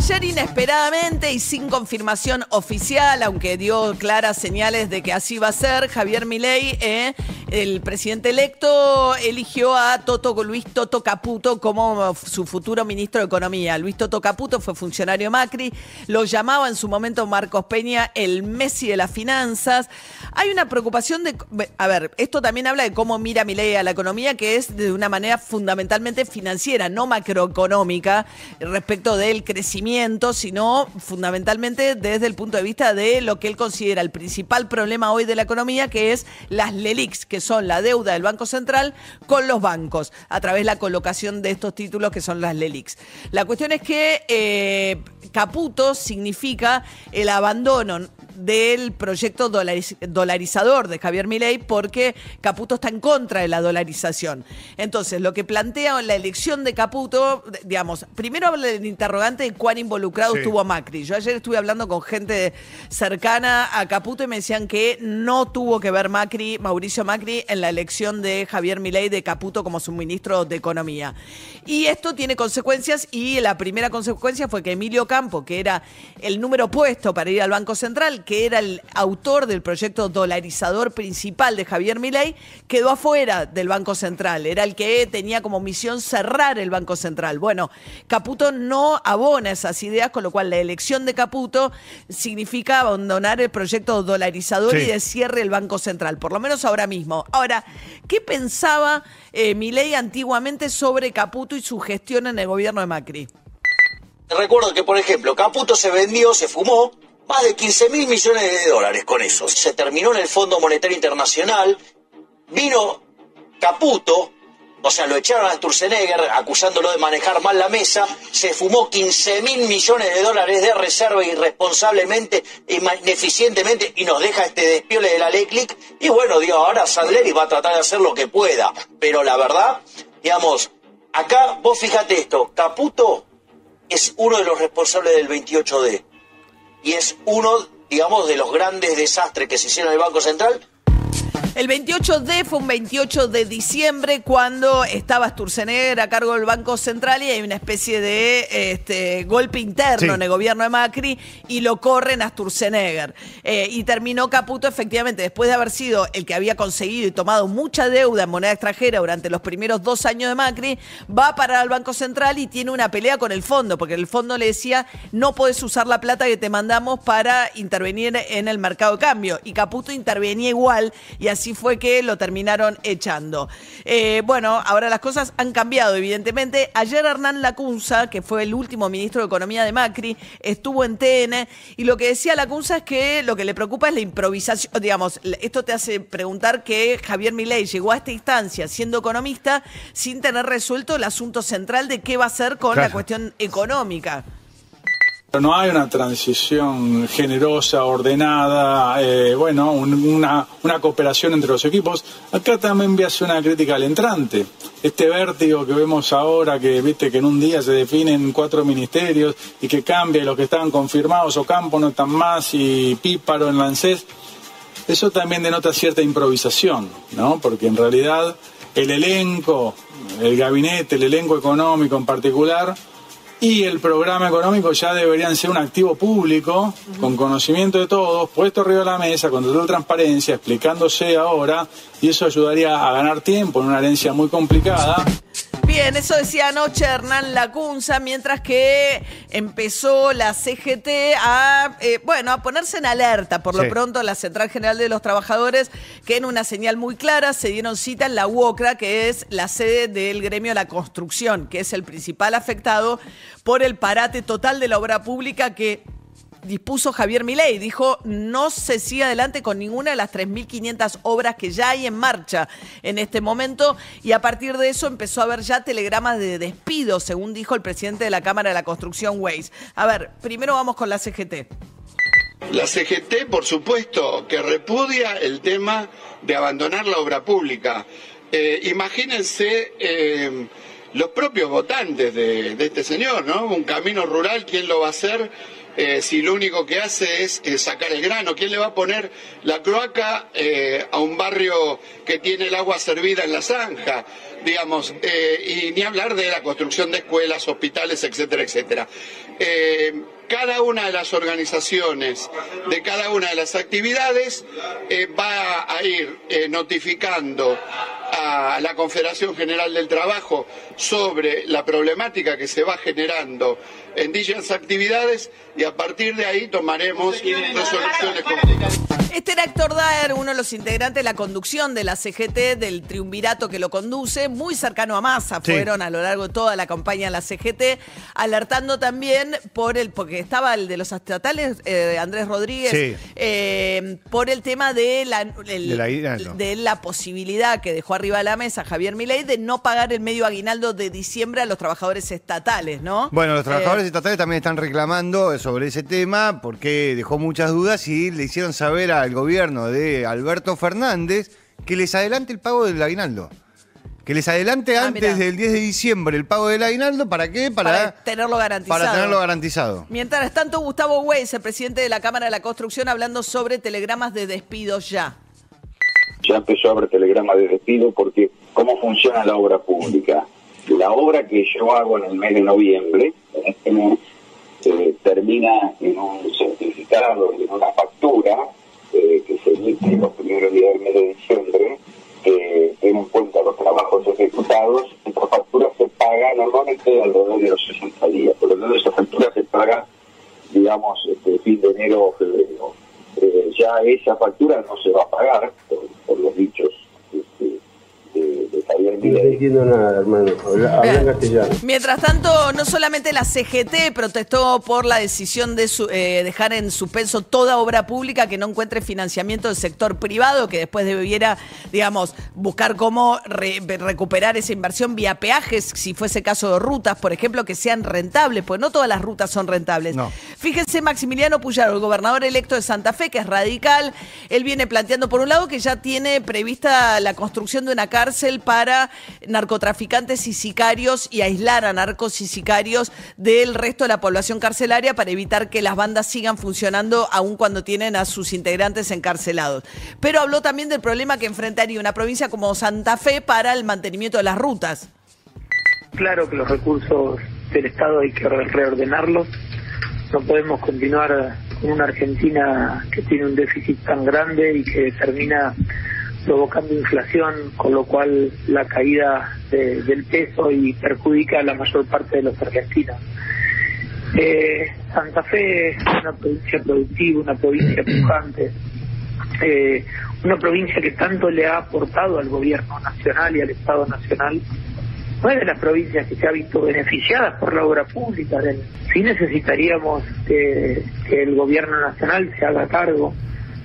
Ayer inesperadamente y sin confirmación oficial, aunque dio claras señales de que así va a ser, Javier Milei, eh, el presidente electo, eligió a Toto, Luis Toto Caputo como su futuro ministro de Economía. Luis Toto Caputo fue funcionario Macri, lo llamaba en su momento Marcos Peña el Messi de las finanzas. Hay una preocupación de, a ver, esto también habla de cómo mira Milei a la economía, que es de una manera fundamentalmente financiera, no macroeconómica, respecto del crecimiento sino fundamentalmente desde el punto de vista de lo que él considera el principal problema hoy de la economía, que es las LELIX, que son la deuda del Banco Central con los bancos, a través de la colocación de estos títulos que son las LELIX. La cuestión es que eh, Caputo significa el abandono del proyecto dolarizador de Javier Milei porque Caputo está en contra de la dolarización. Entonces, lo que plantea la elección de Caputo, digamos, primero habla del interrogante de cuán involucrado estuvo Macri. Yo ayer estuve hablando con gente cercana a Caputo y me decían que no tuvo que ver Macri, Mauricio Macri, en la elección de Javier Milei de Caputo como su ministro de Economía. Y esto tiene consecuencias y la primera consecuencia fue que Emilio Campo, que era el número opuesto para ir al Banco Central, que era el autor del proyecto dolarizador principal de Javier Milei, quedó afuera del Banco Central. Era el que tenía como misión cerrar el Banco Central. Bueno, Caputo no abona esas ideas, con lo cual la elección de Caputo significa abandonar el proyecto dolarizador y de cierre del Banco Central, por lo menos ahora mismo. Ahora, ¿qué pensaba eh, Milei antiguamente sobre Caputo y su gestión en el gobierno de Macri? Recuerdo que, por ejemplo, Caputo se vendió, se fumó más de 15 mil millones de dólares con eso. Se terminó en el Fondo Monetario Internacional, vino Caputo, o sea, lo echaron a Sturzenegger acusándolo de manejar mal la mesa, se fumó 15 mil millones de dólares de reserva irresponsablemente, ineficientemente, y nos deja este despiole de la ley click. Y bueno, digo, ahora Sadleri va a tratar de hacer lo que pueda. Pero la verdad, digamos, acá vos fíjate esto, Caputo es uno de los responsables del 28D y es uno, digamos, de los grandes desastres que se hicieron en el Banco Central el 28D fue un 28 de diciembre cuando estaba Sturzenegger a cargo del Banco Central y hay una especie de este, golpe interno en el gobierno de Macri y lo corren a Sturzenegger. Eh, y terminó Caputo efectivamente, después de haber sido el que había conseguido y tomado mucha deuda en moneda extranjera durante los primeros dos años de Macri, va a parar al Banco Central y tiene una pelea con el fondo, porque el fondo le decía, no puedes usar la plata que te mandamos para intervenir en el mercado de cambio. Y Caputo intervenía igual y así así fue que lo terminaron echando. Eh, bueno, ahora las cosas han cambiado, evidentemente. Ayer Hernán Lacunza, que fue el último ministro de Economía de Macri, estuvo en TN y lo que decía Lacunza es que lo que le preocupa es la improvisación. Digamos, esto te hace preguntar que Javier Milei llegó a esta instancia siendo economista sin tener resuelto el asunto central de qué va a hacer con la cuestión económica. No hay una transición generosa, ordenada, eh, bueno, una, cooperación entre los equipos. Acá también voy a hacer una crítica al entrante. Este vértigo que vemos ahora, que viste que en un día se definen cuatro ministerios y que cambia los que estaban confirmados o Campo no están más y Píparo en Lancés, eso también denota cierta improvisación, ¿no? Porque en realidad el elenco, el gabinete, el elenco económico en particular, y el programa económico ya deberían ser un activo público, con conocimiento de todos, puesto arriba de la mesa, con total transparencia, explicándose ahora, y eso ayudaría a ganar tiempo en una herencia muy complicada. Bien, eso decía anoche Hernán Lacunza, mientras que empezó la CGT a, eh, bueno, a ponerse en alerta, por lo pronto, la Central General de los Trabajadores, que en una señal muy clara se dieron cita en la UOCRA, que es la sede del gremio de la construcción, que es el principal afectado por el parate total de la obra pública que dispuso Javier Milei. Dijo, no se sigue adelante con ninguna de las 3.500 obras que ya hay en marcha en este momento y a partir de eso empezó a haber ya telegramas de despido, según dijo el presidente de la Cámara de la Construcción, Weiss. A ver, primero vamos con la CGT. La CGT, por supuesto, que repudia el tema de abandonar la obra pública. Eh, imagínense eh, los propios votantes de, de este señor, ¿no? Un camino rural, ¿quién lo va a hacer? Eh, si lo único que hace es eh, sacar el grano? ¿Quién le va a poner la cloaca eh, a un barrio que tiene el agua servida en la zanja? Digamos, y ni hablar de la construcción de escuelas, hospitales, etcétera, etcétera. Cada una de las organizaciones, de cada una de las actividades, va a ir notificando a la Confederación General del Trabajo sobre la problemática que se va generando en dichas actividades y a partir de ahí tomaremos resoluciones conjuntas. Este era Héctor Daer, uno de los integrantes de la conducción de la CGT, del triunvirato que lo conduce, muy cercano a Massa, Sí. fueron a lo largo de toda la campaña de la CGT, alertando también por el, porque estaba el de los estatales, eh, Andrés Rodríguez, Sí. eh, por el tema de la, el- De la de la posibilidad que dejó arriba de la mesa Javier Milei de no pagar el medio aguinaldo de diciembre a los trabajadores estatales, ¿no? Bueno, los trabajadores Eh, estatales también están reclamando sobre ese tema porque dejó muchas dudas y le hicieron saber al gobierno de Alberto Fernández que les adelante el pago del aguinaldo. Que les adelante Ah, antes mirá. del 10 de diciembre el pago del aguinaldo, ¿para qué? Para, para tenerlo garantizado. para tenerlo garantizado. Mientras tanto, Gustavo Weiss, el presidente de la Cámara de la Construcción, hablando sobre telegramas de despidos ya. ya empezó a haber telegrama de despido porque cómo funciona la obra pública. La obra que yo hago en el mes de noviembre, termina en un certificado, en una factura eh, que se emite los primeros días del mes de diciembre, que tiene en cuenta los trabajos ejecutados. Esta factura se paga normalmente alrededor de los 60 días, pero luego esa factura se paga, digamos, este, fin de enero o febrero eh, ya esa factura no se va a pagar por, por los dichos este, de, de Javier No te Milei. Entiendo nada, hermano. Habla, habla en castellano. Mientras tanto, no solamente la CGT protestó por la decisión de su- eh, dejar en suspenso toda obra pública que no encuentre financiamiento del sector privado, que después debiera, digamos, buscar cómo re- recuperar esa inversión vía peajes, si fuese caso de rutas, por ejemplo, que sean rentables, pues no todas las rutas son rentables. No. Fíjense, Maximiliano Puyaro, el gobernador electo de Santa Fe, que es radical, él viene planteando, por un lado, que ya tiene prevista la construcción de una cárcel para narcotraficantes y sicarios y aislar a narcos y sicarios del resto de la población carcelaria para evitar que las bandas sigan funcionando aun cuando tienen a sus integrantes encarcelados. Pero habló también del problema que enfrentaría una provincia como Santa Fe para el mantenimiento de las rutas. Claro que los recursos del Estado hay que re- reordenarlos. No podemos continuar con una Argentina que tiene un déficit tan grande y que termina provocando inflación, con lo cual la caída de- del peso y perjudica a la mayor parte de los argentinos. Eh, Santa Fe es una provincia productiva, una provincia pujante, eh, una provincia que tanto le ha aportado al gobierno nacional y al Estado nacional no es de las provincias que se ha visto beneficiadas por la obra pública. Sí necesitaríamos que el gobierno nacional se haga cargo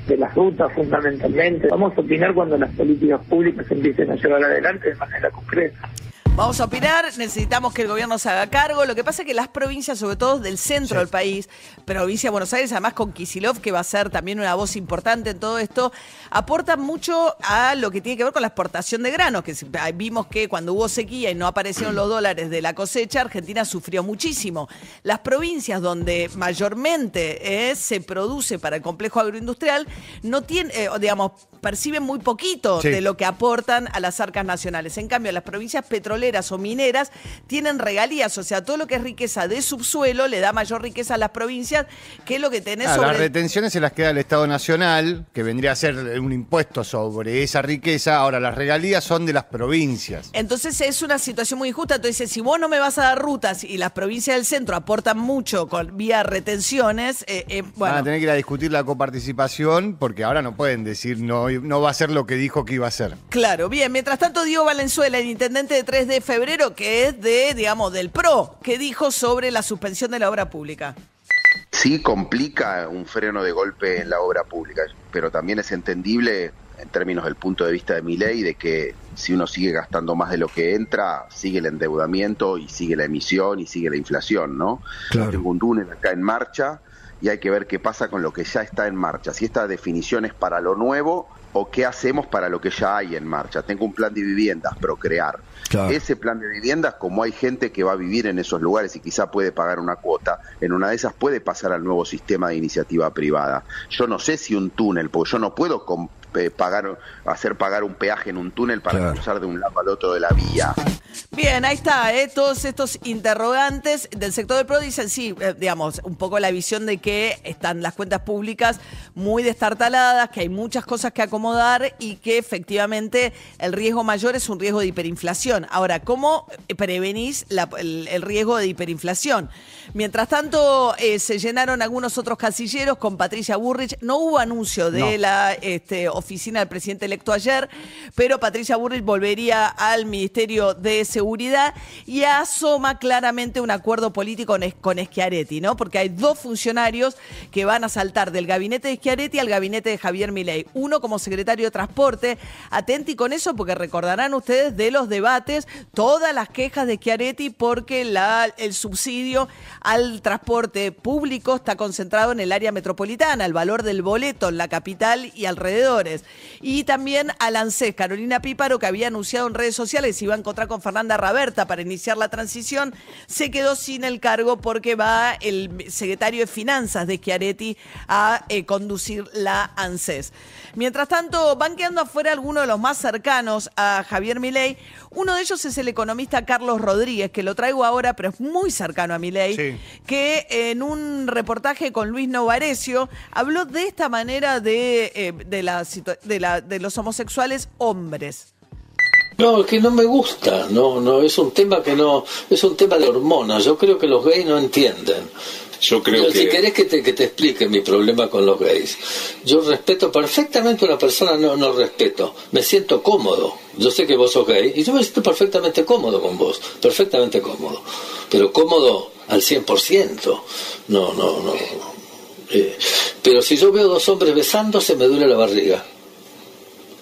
de las rutas fundamentalmente. Vamos a opinar cuando las políticas públicas empiecen a llevar adelante de manera concreta. Vamos a opinar, necesitamos que el gobierno se haga cargo. Lo que pasa es que las provincias, sobre todo del centro del país, provincia de Buenos Aires, además con Kisilov, que va a ser también una voz importante en todo esto, aportan mucho a lo que tiene que ver con la exportación de granos, que vimos que cuando hubo sequía y no aparecieron los dólares de la cosecha, Argentina sufrió muchísimo. Las provincias donde mayormente eh, se produce para el complejo agroindustrial, no tienen, eh, digamos, perciben muy poquito Sí. de lo que aportan a las arcas nacionales. En cambio, las provincias petroleras o mineras tienen regalías, o sea, todo lo que es riqueza de subsuelo le da mayor riqueza a las provincias que lo que tenés Ah, sobre... Las retenciones se las queda el Estado Nacional, que vendría a ser un impuesto sobre esa riqueza. Ahora, las regalías son de las provincias. Entonces es una situación muy injusta. Entonces, si vos no me vas a dar rutas y las provincias del centro aportan mucho con vía retenciones, eh, eh, Van a tener que ir a discutir la coparticipación porque ahora no pueden decir no, no va a ser lo que dijo que iba a ser. claro. Bien, mientras tanto, Diego Valenzuela, el intendente de 3 de febrero, que es de, digamos, del PRO, que dijo sobre la suspensión de la obra pública. sí complica un freno de golpe en la obra pública, pero también es entendible en términos del punto de vista de mi ley de que si uno sigue gastando más de lo que entra, sigue el endeudamiento y sigue la emisión y sigue la inflación, ¿no? Claro. Tengo un túnel acá en marcha y hay que ver qué pasa con lo que ya está en marcha. Si esta definición es para lo nuevo o qué hacemos para lo que ya hay en marcha. Tengo un plan de viviendas, procrear. Claro. Ese plan de viviendas, como hay gente que va a vivir en esos lugares y quizá puede pagar una cuota, en una de esas puede pasar al nuevo sistema de iniciativa privada. Yo no sé si un túnel, porque yo no puedo pagar, hacer pagar un peaje en un túnel para Claro. cruzar de un lado al otro de la vía. Bien, ahí está, ¿eh? todos estos interrogantes del sector del PRO dicen, sí, eh, digamos, un poco la visión de que están las cuentas públicas muy destartaladas, que hay muchas cosas que acomodar y que efectivamente el riesgo mayor es un riesgo de hiperinflación. Ahora, ¿cómo prevenís la- el, el riesgo de hiperinflación? Mientras tanto, eh, se llenaron algunos otros casilleros con Patricia Burrich. No hubo anuncio de No. la este, oficina del presidente electo ayer, pero Patricia Burrich volvería al Ministerio de Seguridad y asoma claramente un acuerdo político con, Schiaretti, ¿no? Porque hay dos funcionarios que van a saltar del gabinete de Schiaretti al gabinete de Javier Milei. Uno como secretario de Transporte. Atenti con eso porque recordarán ustedes de los debates todas las quejas de Schiaretti porque el subsidio al transporte público está concentrado en el área metropolitana, el valor del boleto en la capital y alrededores. Y también al ANSES, Carolina Píparo, que había anunciado en redes sociales iba a encontrar con Fernanda Raberta para iniciar la transición, se quedó sin el cargo porque va el secretario de Finanzas de Schiaretti a eh, conducir la ANSES. Mientras tanto, van quedando afuera algunos de los más cercanos a Javier Milei. Uno de ellos es el economista Carlos Rodríguez, que lo traigo ahora, pero es muy cercano a Milei, Sí. que en un reportaje con Luis Novarecio habló de esta manera de, eh, de, la situa- de, la- de los homosexuales hombres. No, es que no me gusta, no, no, es un tema que no, es un tema de hormonas, yo creo que los gays no entienden. Yo creo Yo, que... Si querés que te, que te explique mi problema con los gays, yo respeto perfectamente a una persona, no, no respeto, me siento cómodo. Yo sé que vos sos gay y yo me siento perfectamente cómodo con vos, perfectamente cómodo, pero cómodo al 100%, no, no, no. Eh, pero si yo veo dos hombres besándose me duele la barriga.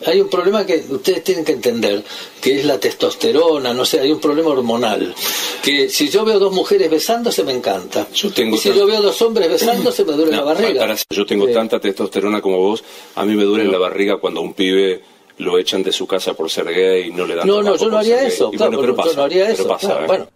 Hay un problema que ustedes tienen que entender, que es la testosterona, no sé, hay un problema hormonal. Que si yo veo dos mujeres besándose me encanta. Yo tengo y si tan- yo veo dos hombres besándose me duele la barriga. para- yo tengo tanta testosterona como vos. A mí me duele la barriga cuando un pibe lo echan de su casa por ser gay y no le dan No, no, yo no haría eso, claro, bueno, pero yo pasa, no haría eso, pasa, claro, ¿eh? bueno.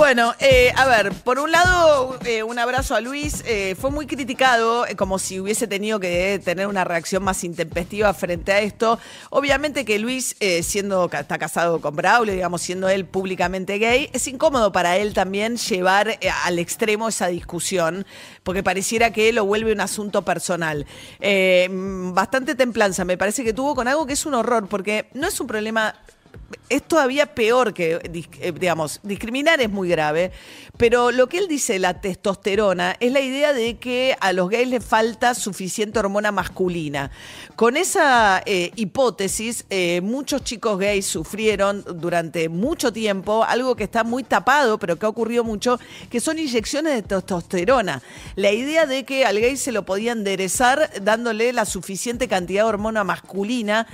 Bueno, eh, a ver, por un lado, eh, un abrazo a Luis. eh, fue muy criticado, eh, como si hubiese tenido que tener una reacción más intempestiva frente a esto. Obviamente que Luis, siendo está casado con Braulio, digamos, siendo él públicamente gay, es incómodo para él también llevar al extremo esa discusión, porque pareciera que lo vuelve un asunto personal. Mm, bastante templanza me parece que tuvo con algo que es un horror, porque no es un problema es todavía peor que, eh, digamos, discriminar es muy grave, pero lo que él dice, la testosterona, es la idea de que a los gays les falta suficiente hormona masculina. Con esa eh, hipótesis, eh, muchos chicos gays sufrieron durante mucho tiempo algo que está muy tapado, pero que ha ocurrido mucho, que son inyecciones de testosterona. La idea de que al gay se lo podía enderezar dándole la suficiente cantidad de hormona masculina,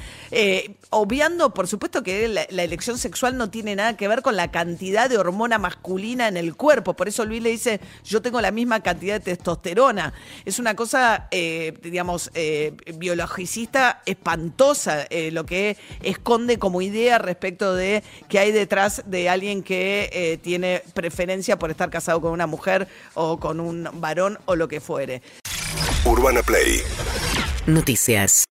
obviando, por supuesto, que la elección sexual no tiene nada que ver con la cantidad de hormona masculina en el cuerpo. Por eso Luis le dice, yo tengo la misma cantidad de testosterona. Es una cosa, eh, digamos, eh, biologicista espantosa eh, lo que esconde como idea respecto de que hay detrás de alguien que eh, tiene preferencia por estar casado con una mujer o con un varón o lo que fuere. Urbana Play Noticias.